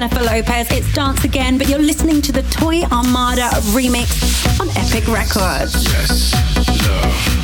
Jennifer Lopez. It's Dance Again, but you're listening to the Toy Armada remix on Epic Records. Yes, love,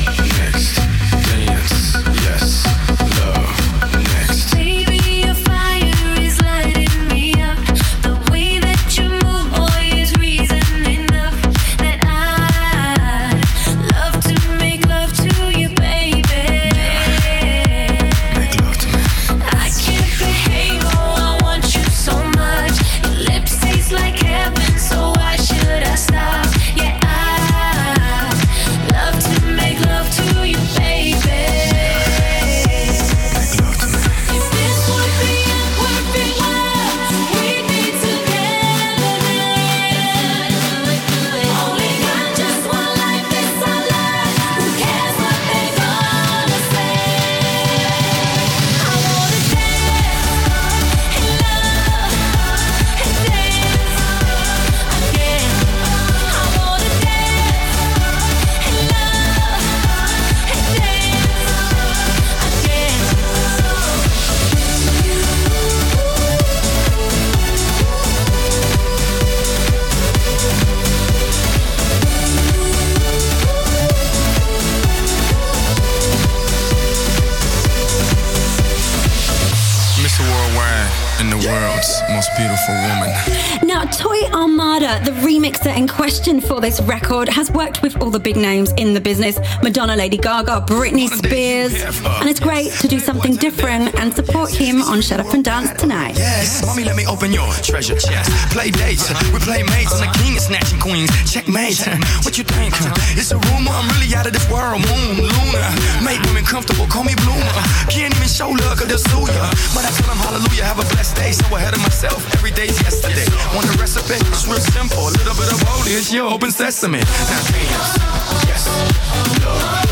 A woman question for this record has worked with all the big names in the business Madonna, Lady Gaga, Britney Spears. And it's great to do something different and support him on Shut Up and Dance tonight. Yes, mommy, let me open your treasure chest. Play dates, we play mates. I'm the king of snatching queens. Checkmate, what you think? It's a rumor, I'm really out of this world. Moon, Luna, make women comfortable, call me Bloomer. Can't even show love, cause they'll sue ya. But I tell them hallelujah, have a blessed day. So ahead of myself, every day's yesterday. Want the recipe? It's real simple, a little bit of old is your open sesame. Now dance, yes, love,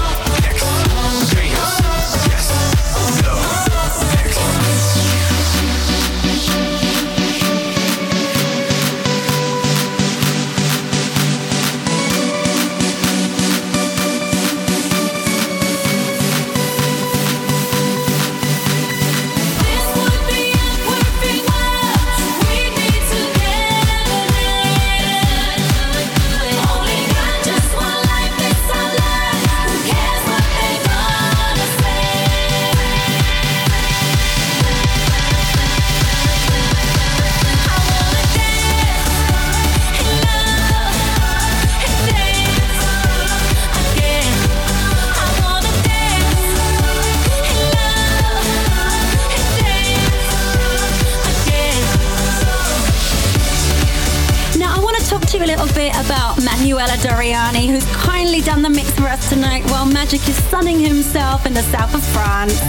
Doriani, who's kindly done the mix for us tonight while Magic is sunning himself in the south of France.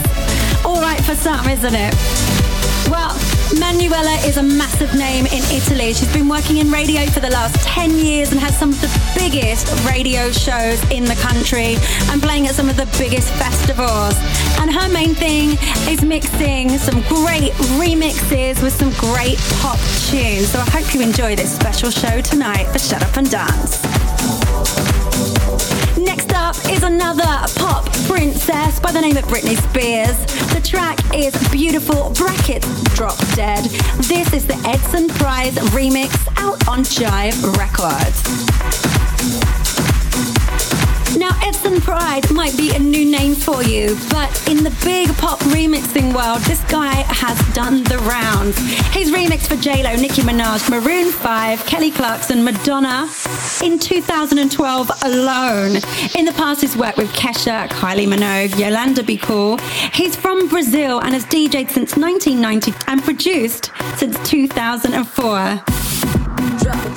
All right for some, isn't it? Well, Manuela is a massive name in Italy. She's been working in radio for the last 10 years and has some of the biggest radio shows in the country and playing at some of the biggest festivals. And her main thing is mixing some great remixes with some great pop tunes. So I hope you enjoy this special show tonight for Shut Up and Dance. Next up is another pop princess by the name of Britney Spears. The track is Beautiful Brackets Drop Dead. This is the Edson Pride remix out on Jive Records. Now, Edson Pride might be a new name for you, but in the big pop remixing world, this guy has done the rounds. He's remixed for J-Lo, Nicki Minaj, Maroon 5, Kelly Clarkson, Madonna in 2012 alone. In the past, he's worked with Kesha, Kylie Minogue, Yolanda Be Cool. He's from Brazil and has DJed since 1990 and produced since 2004.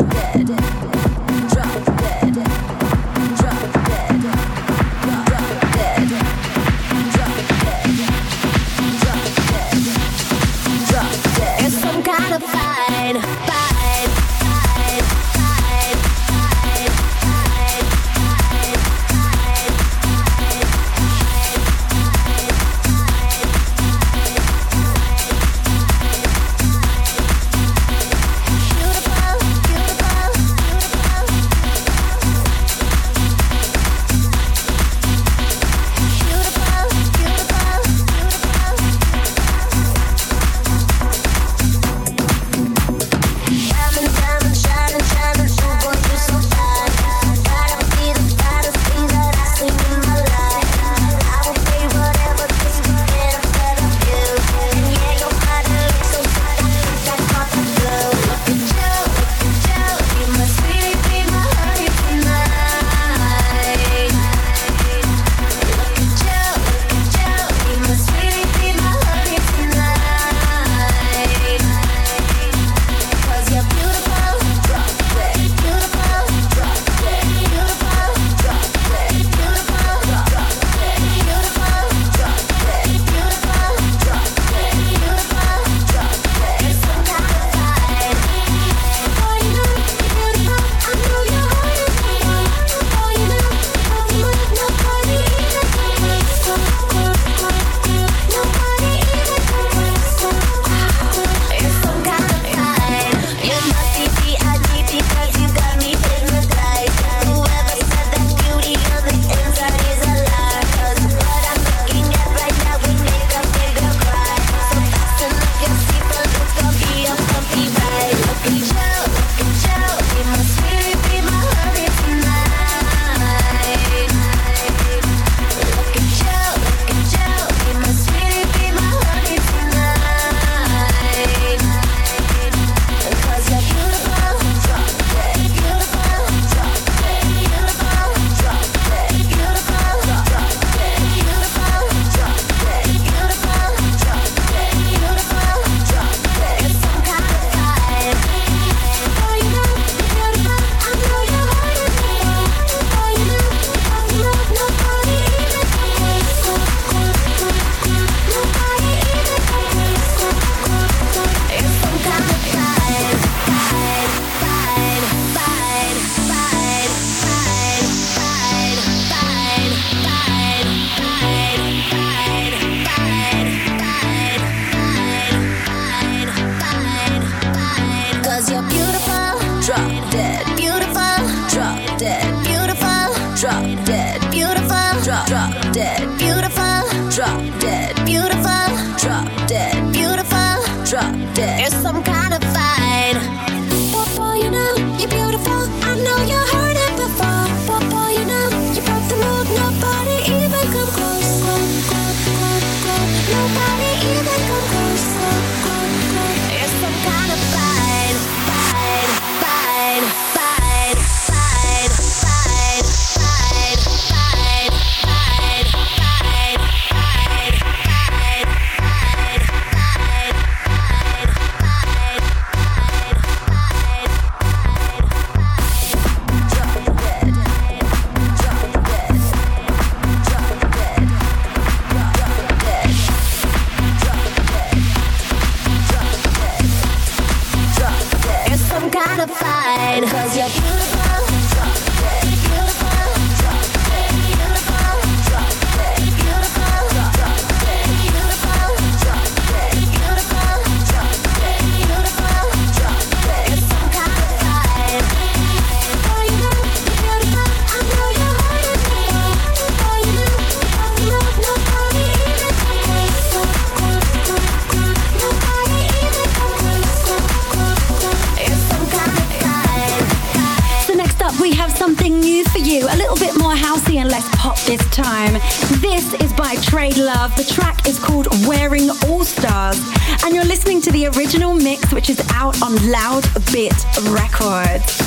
Something new for you, a little bit more housey and less pop this time. This is by Trade Love. The track is called Wearing All Stars, and you're listening to the original mix, which is out on Loud Bit Records.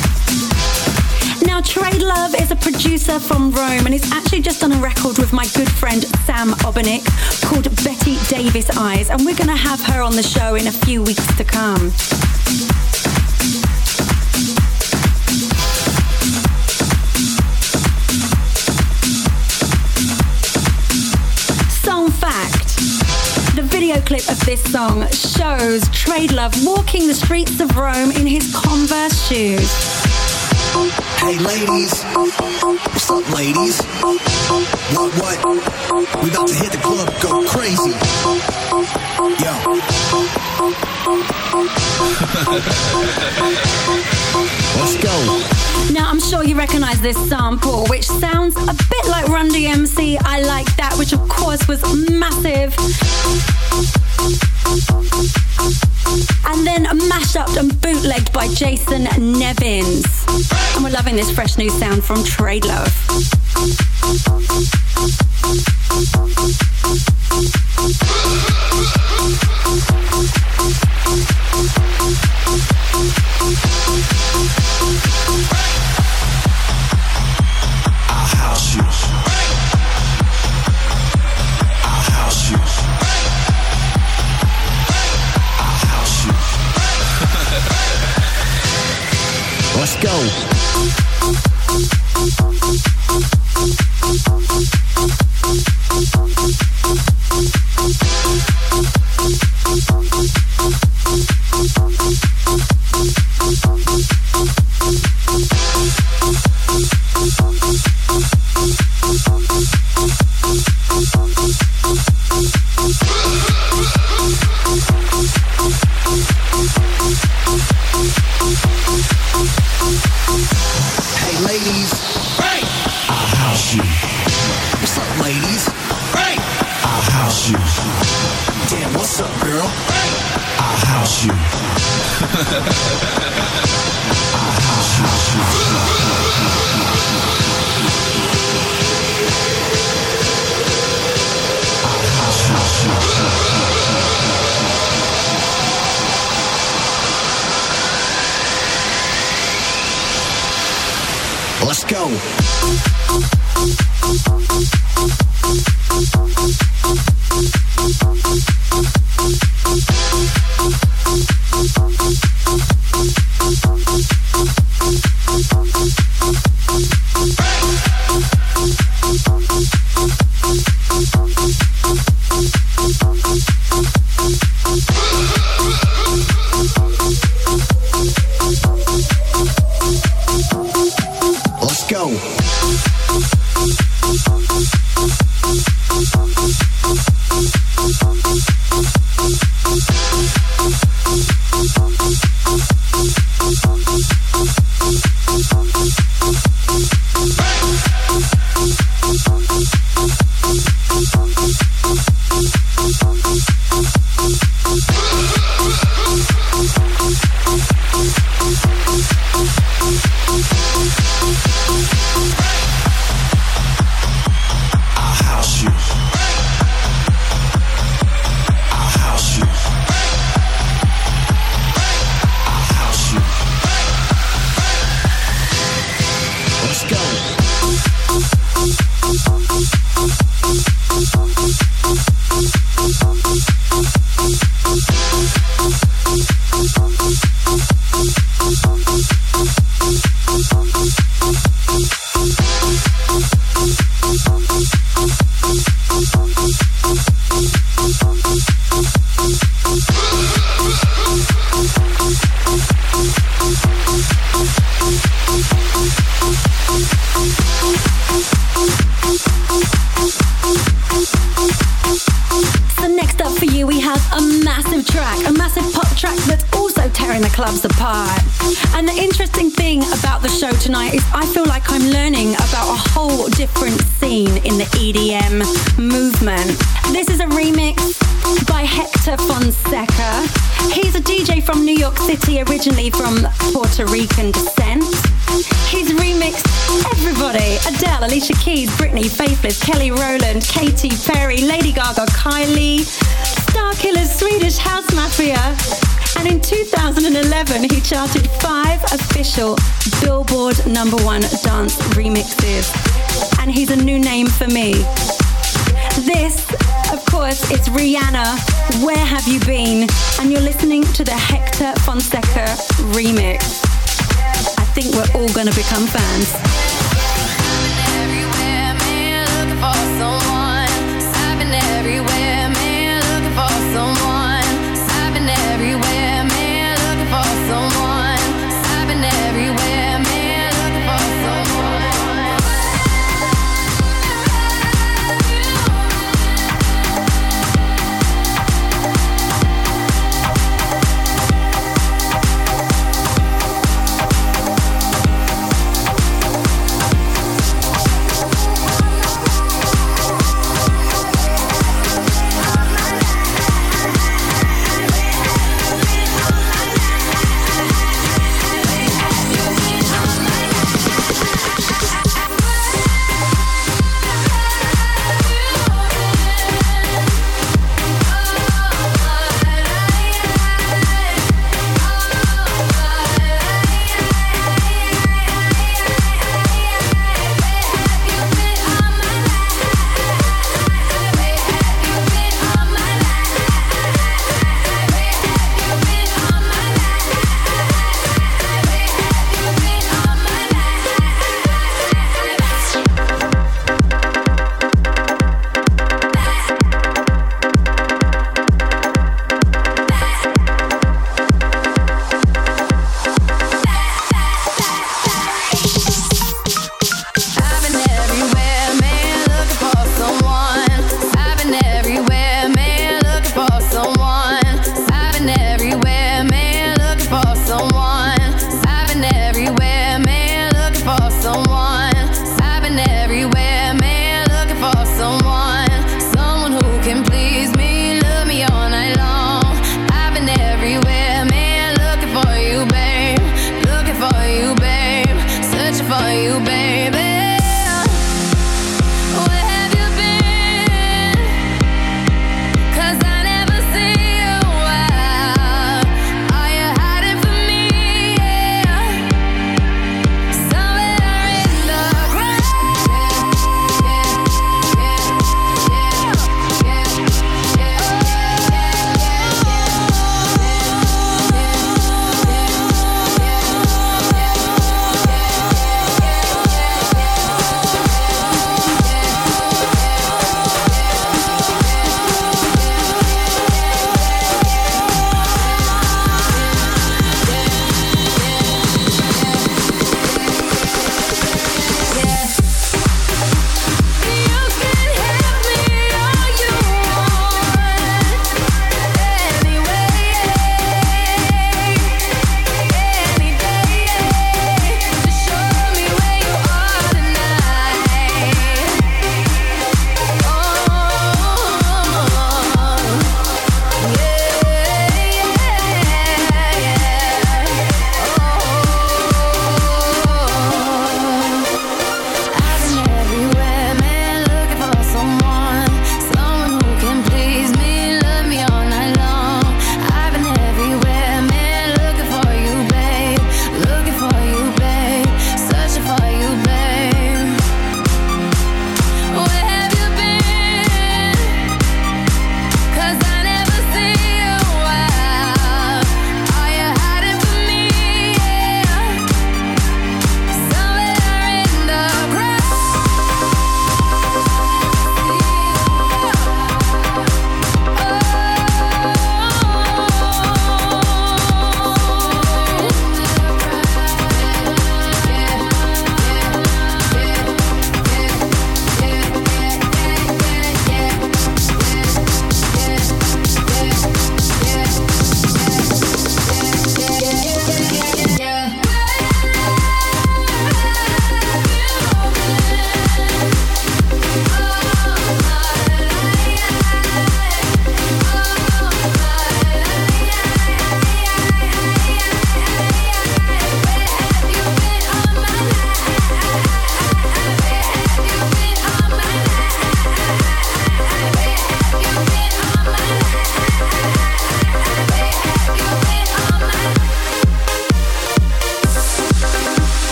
Now, Trade Love is a producer from Rome and he's actually just done a record with my good friend Sam Obernik called Bette Davis Eyes, and we're going to have her on the show in a few weeks to come. Video clip of this song shows Trade Love walking the streets of Rome in his Converse shoes. Hey ladies, what's up ladies? What what? We about to hit the club, go crazy. Yo. Let's go. Now, I'm sure you recognize this sample, which sounds a bit like Run DMC. I Like That, which of course was massive. And then mashed up and bootlegged by Jason Nevins. And we're loving this fresh new sound from Trade Love. I'll house you. I'll house you. show. Thank 2011, charted five official Billboard number one dance remixes. And he's a new name for me. This, of course, is Rihanna, Where Have You Been? And you're listening to the Hector Fonseca remix. I think we're all gonna become fans.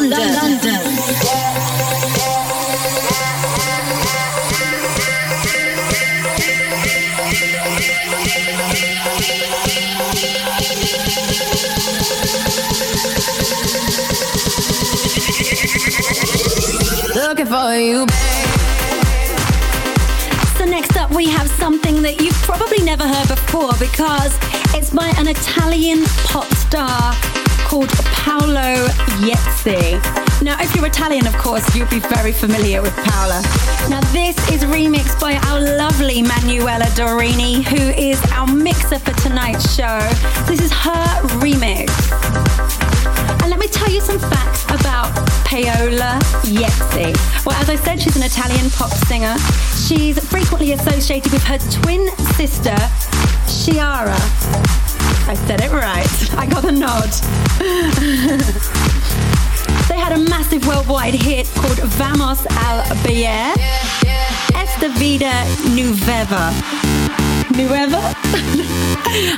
London. London. Looking for you, So next up we have something that you've probably never heard before because it's by an Italian pop star called Paola Iezzi. Now if you're Italian of course you'll be very familiar with Paola. Now this is remixed by our lovely Manuela Dorini who is our mixer for tonight's show. This is her remix. And let me tell you some facts about Paola Iezzi. Well, as I said, she's an Italian pop singer. She's frequently associated with her twin sister, Chiara. I said it right. I got a nod. they had a massive worldwide hit called Vamos al Bailar. Esta Vida Nueva. Nueva?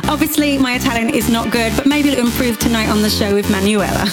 Obviously, my Italian is not good, but maybe it'll improve tonight on the show with Manuela.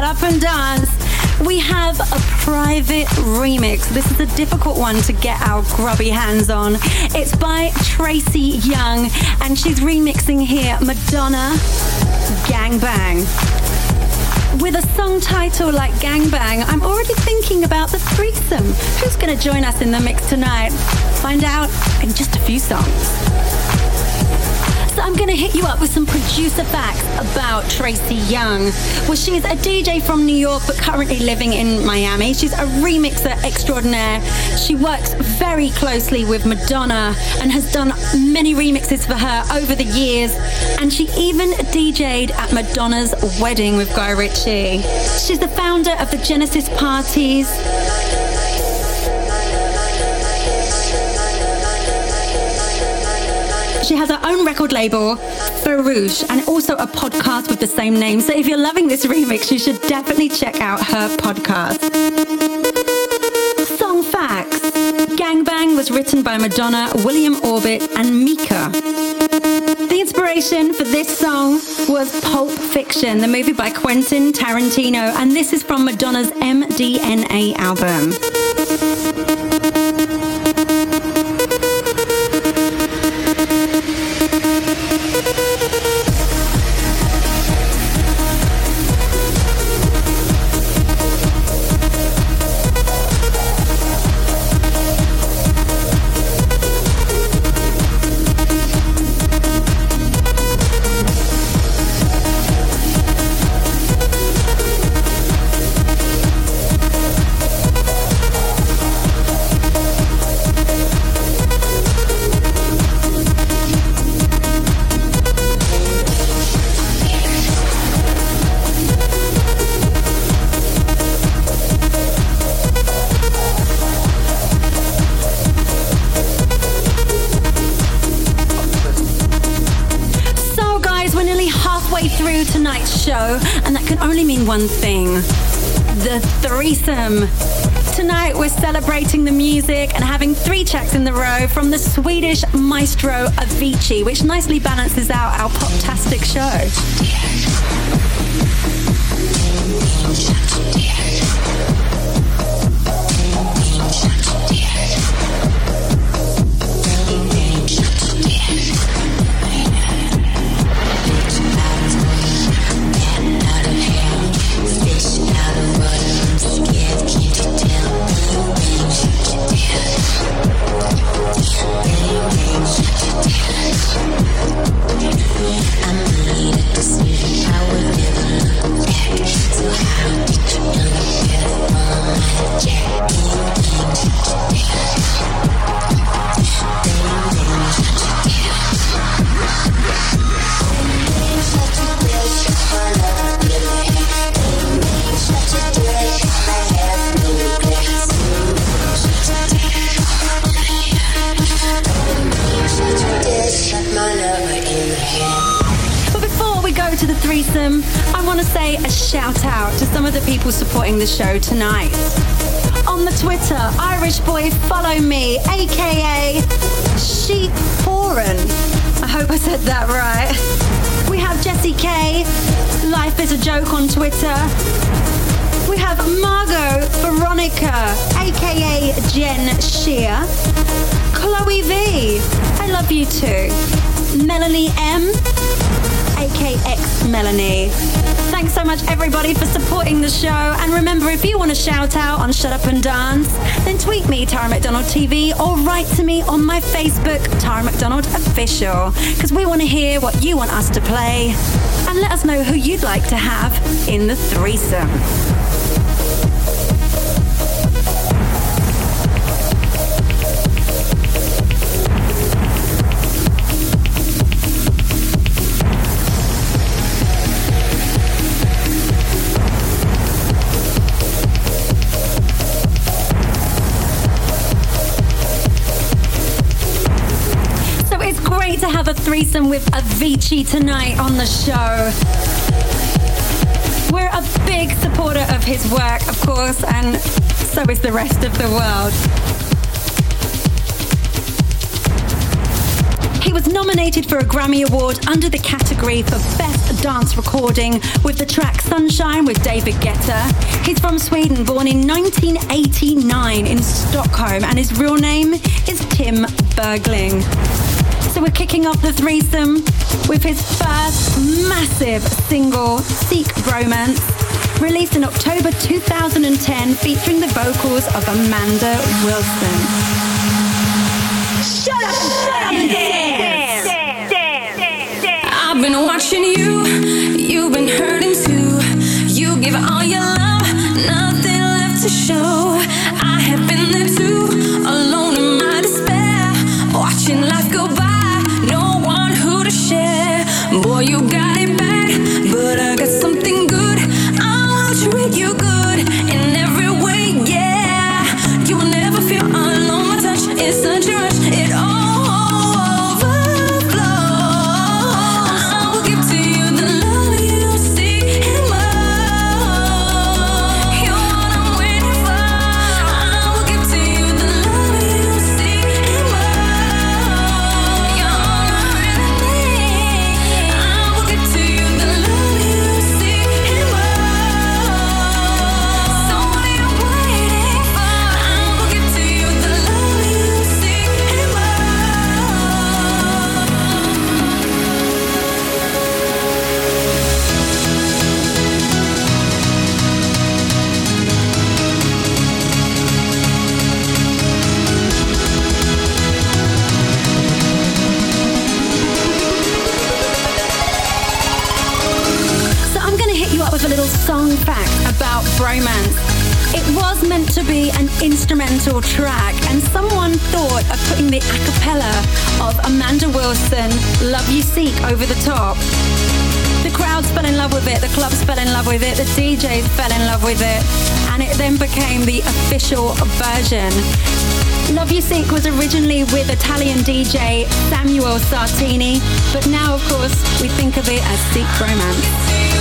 Shut Up and Dance, we have a private remix. This is a difficult one to get our grubby hands on. It's by Tracy Young, and she's remixing here Madonna Gang Bang. With a song title like Gangbang, I'm already thinking about the threesome. Who's going to join us in the mix tonight? Find out in just a few songs. I'm going to hit you up with some producer facts about Tracy Young. Well, she's a DJ from New York, but currently living in Miami. She's a remixer extraordinaire. She works very closely with Madonna and has done many remixes for her over the years. And she even DJ'd at Madonna's wedding with Guy Ritchie. She's the founder of the Genesis Parties has her own record label, Ferosh, and also a podcast with the same name. So if you're loving this remix, you should definitely check out her podcast. Song facts Gangbang was written by Madonna, William Orbit, and Mika. The inspiration for this song was Pulp Fiction, the movie by Quentin Tarantino, and this is from Madonna's MDNA album. In the row from the Swedish maestro Avicii, which nicely balances out our pop-tastic show. To the threesome, I want to say a shout out to some of the people supporting the show tonight. On the Twitter, Irish Boy Follow Me, aka Sheep Foreign. I hope I said that right. We have Jessie K, Life is a Joke on Twitter. We have Margot Veronica, aka Jen Shear. Chloe V, I love you too. Melanie M, AKX Melanie. Thanks so much, everybody, for supporting the show. And remember, if you want to shout out on Shut Up and Dance, then tweet me, Tara McDonald TV, or write to me on my Facebook, Tara McDonald Official, because we want to hear what you want us to play. And let us know who you'd like to have in the threesome. Threesome with Avicii tonight on the show. We're a big supporter of his work, of course, and so is the rest of the world. He was nominated for a Grammy Award under the category for Best Dance Recording with the track Sunshine with David Guetta. He's from Sweden, born in 1989 in Stockholm, and his real name is Tim Bergling. So we're kicking off the threesome with his first massive single, Seek Bromance, released in October 2010, featuring the vocals of Amanda Wilson. Shut up, shut up and dance. I've been watching you, you've been hurting too. You give all your love, nothing left to show. I have been there too, alone in my despair. Watching life go by, Boy, you got it cappella of Amanda Wilson, Love You Seek, over the top. The crowds fell in love with it, the clubs fell in love with it, the DJs fell in love with it, and it then became the official version. Love You Seek was originally with Italian DJ Samuel Sartini, but now, of course, we think of it as Seek Bromance.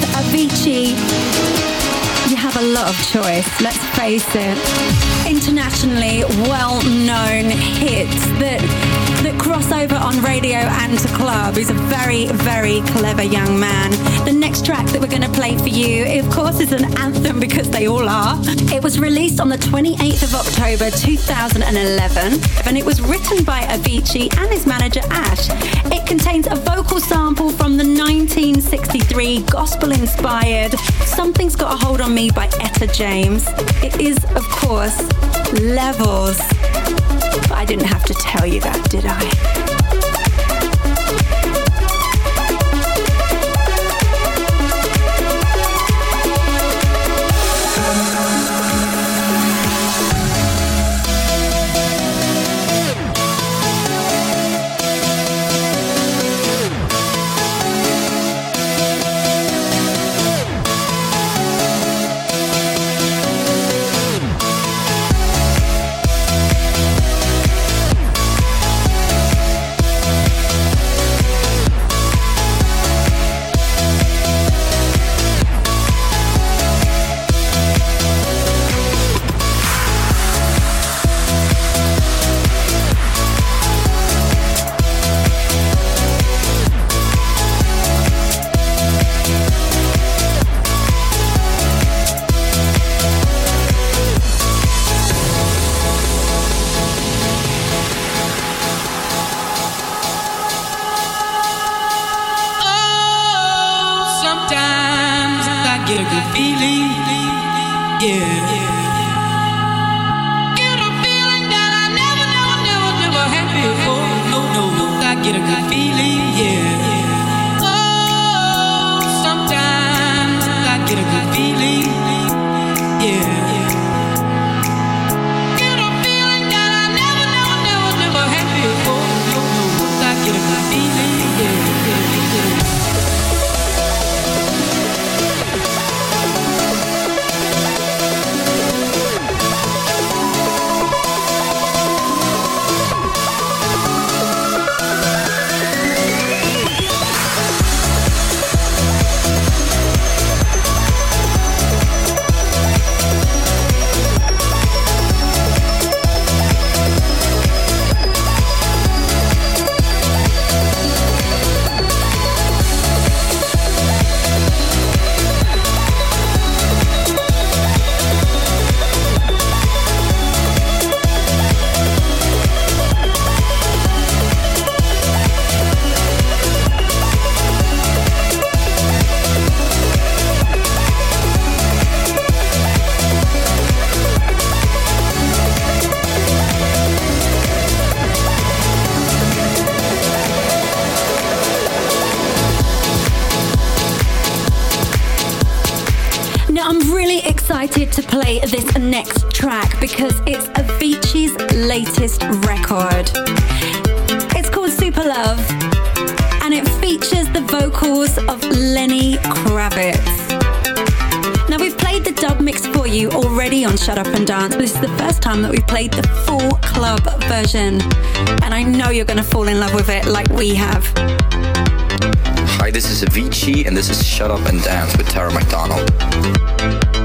With Avicii, you have a lot of choice, let's face it. Internationally well-known hits that that cross over on radio and to club. He's a very, very clever young man. The next track that we're going to play for you, of course, is an anthem because they all are. It was released on the 28th of October 2011 and it was written by Avicii and his manager Ash. It contains a vocal sample from the 1963 gospel-inspired Something's Got a Hold on Me by Etta James. It is, of course, Levels. I didn't have to tell you that, did I? This is Avicii, and this is Shut Up and Dance with Tara McDonald.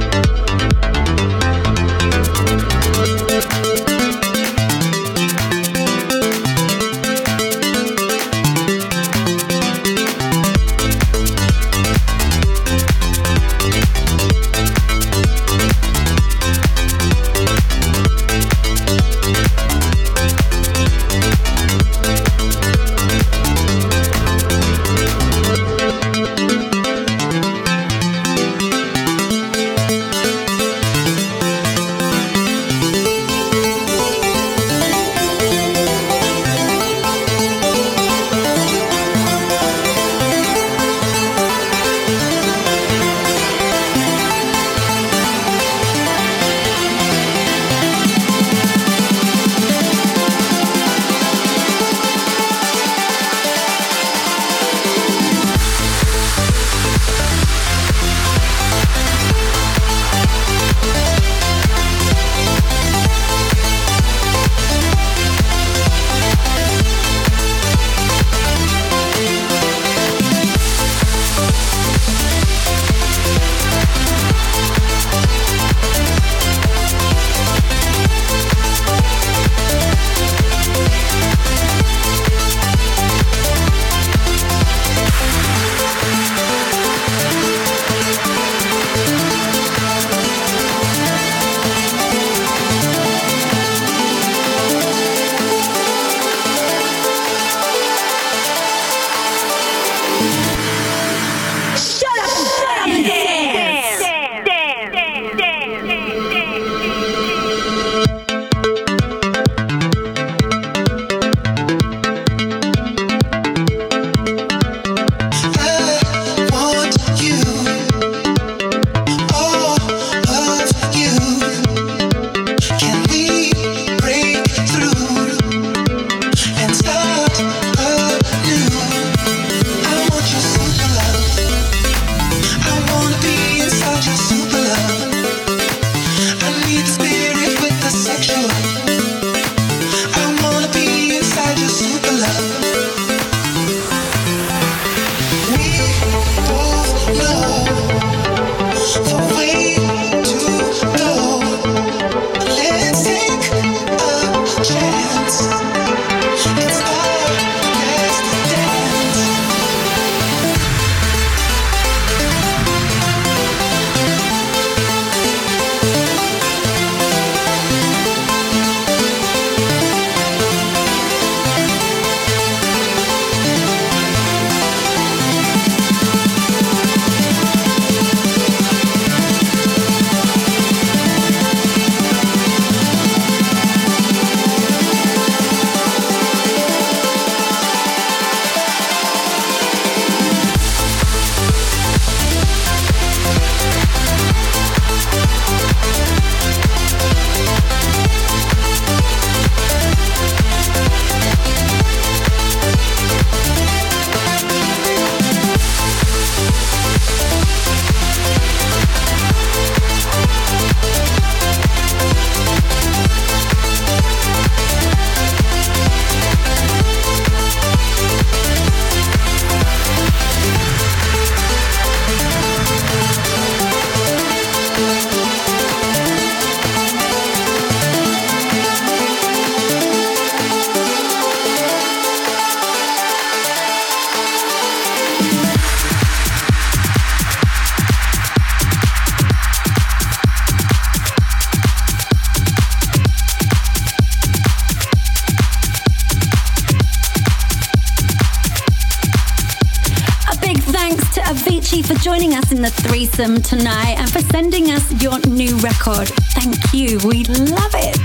threesome tonight and for sending us your new record. Thank you, we love it.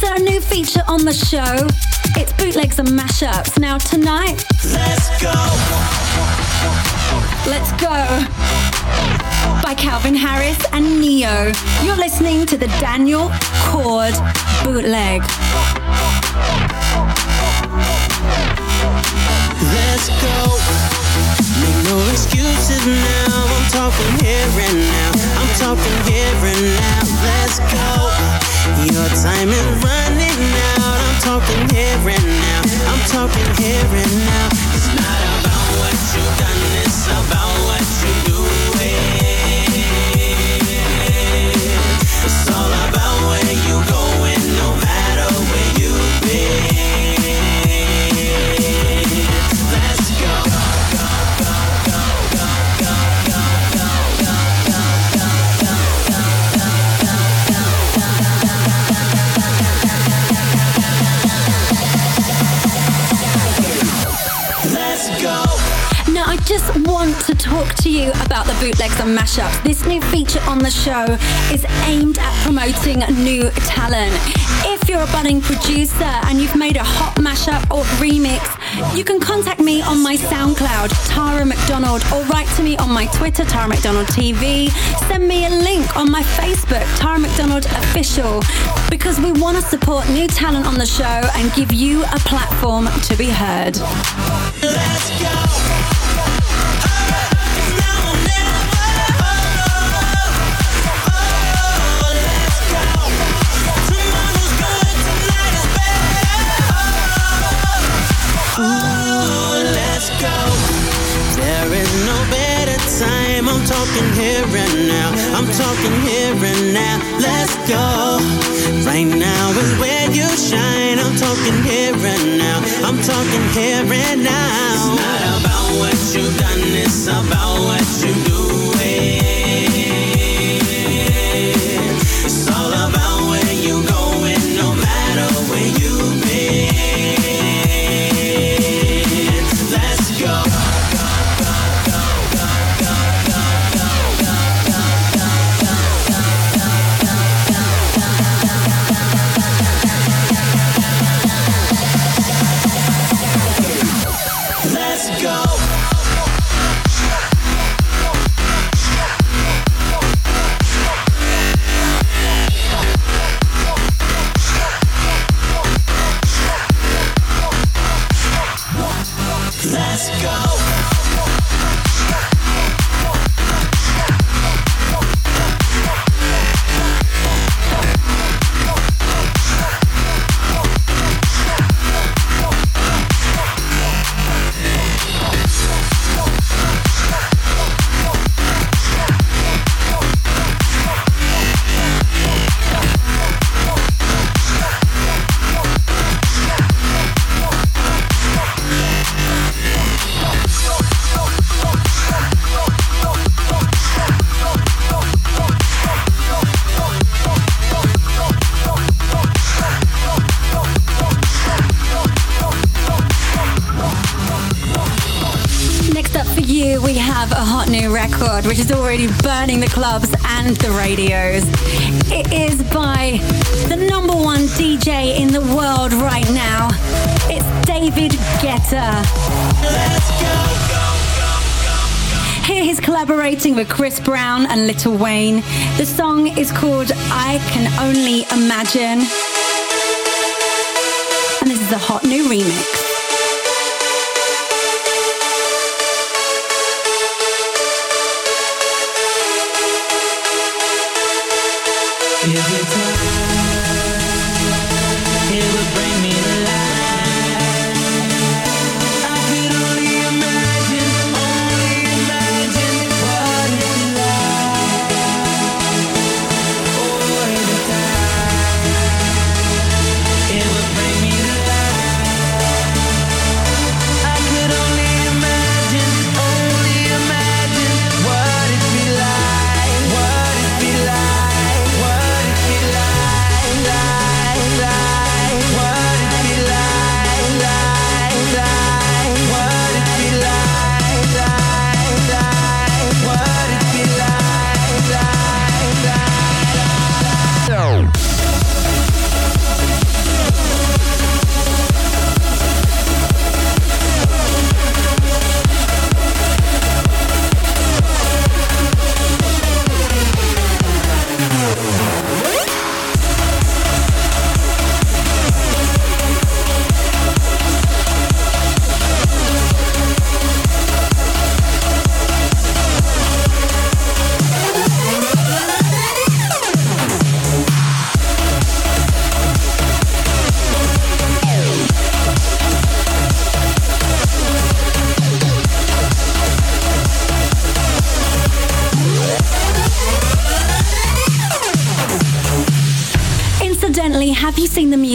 So, a new feature on the show it's bootlegs and mashups. Now, tonight, let's go. Let's go by Calvin Harris and Ne-Yo. You're listening to the Daniel Chord bootleg. Excuses now. I'm talking here and now. I'm talking here and now. Let's go. Your time is running out. I'm talking here and now. I'm talking here and now. It's not about what you've done, it's about what you do. Just want to talk to you about the bootlegs and mashups. This new feature on the show is aimed at promoting new talent. If you're a budding producer and you've made a hot mashup or remix, you can contact me on my SoundCloud, Tara McDonald, or write to me on my Twitter, Tara McDonald TV. Send me a link on my Facebook, Tara McDonald Official, because we want to support new talent on the show and give you a platform to be heard. Let's go. Talking here and now. I'm talking here and now. Let's go. Right now is where you shine. I'm talking here and now. I'm talking here and now. It's not about what you've done, it's about what you do. Which is already burning the clubs and the radios. It is by the number one DJ in the world right now. It's David Guetta. Here he's collaborating with Chris Brown and Lil Wayne. The song is called I Can Only Imagine. And this is a hot new remix.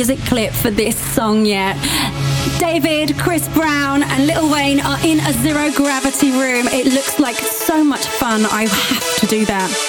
Music clip for this song yet? David, Chris Brown, and Lil Wayne are in a zero gravity room. It looks like so much fun. I have to do that.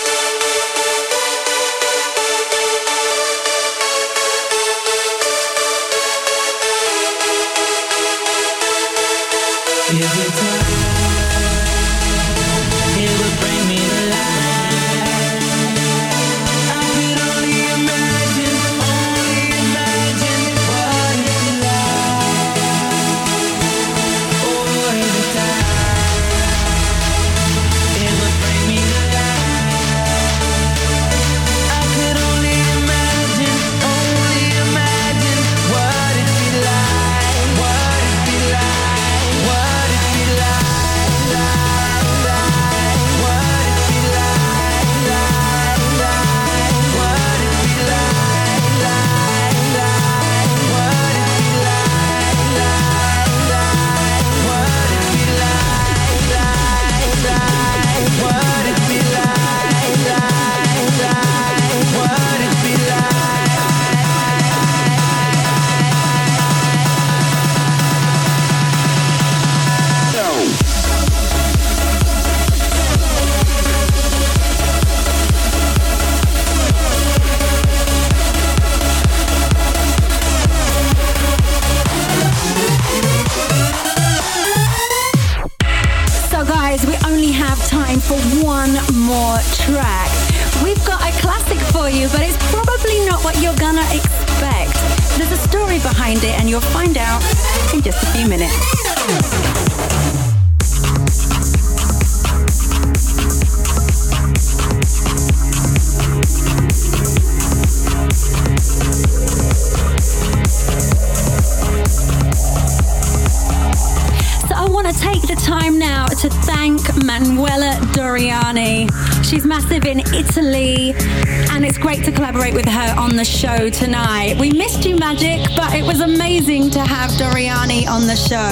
Tonight. We missed you, Magic, but it was amazing to have Doriani on the show.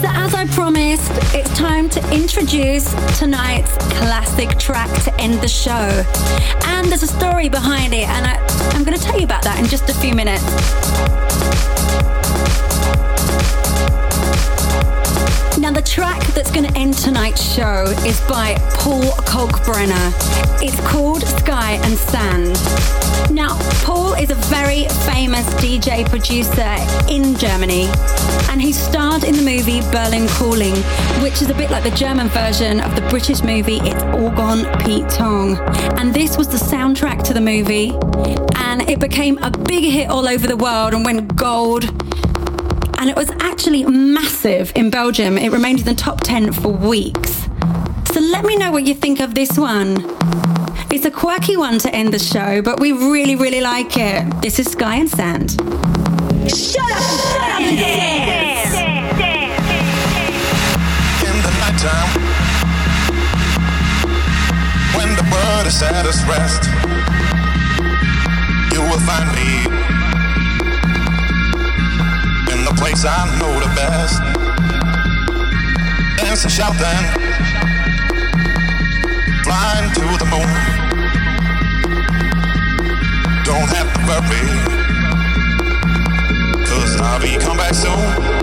So, as I promised, it's time to introduce tonight's classic track to end the show. And there's a story behind it, and I, I'm going to tell you about that in just a few minutes. Now, the track that's going to end tonight's show is by Paul Kalkbrenner. It's called Sky and Sand. Now, Paul is a very famous DJ producer in Germany, and he starred in the movie Berlin Calling, which is a bit like the German version of the British movie It's All Gone Pete Tong. And this was the soundtrack to the movie, and it became a big hit all over the world and went gold and it was actually massive in Belgium. It remained in the top 10 for weeks. So let me know what you think of this one. It's a quirky one to end the show, but we really, really like it. This is Sky and Sand. Shut up! Shut up and dance! in the nighttime when the world is at its rest you will find me place I know the best. Dancing shouting flying to the moon. Don't have to worry cause I'll be come back soon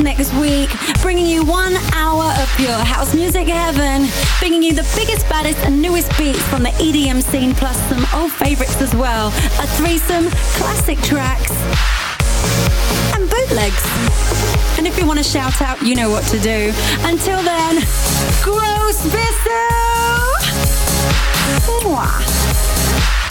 next week, bringing you one hour of pure house music heaven, bringing you the biggest, baddest, and newest beats from the EDM scene, plus some old favorites as well. A threesome, classic tracks, and bootlegs. And if you want to shout out, you know what to do. Until then, gros bisous! Mwah.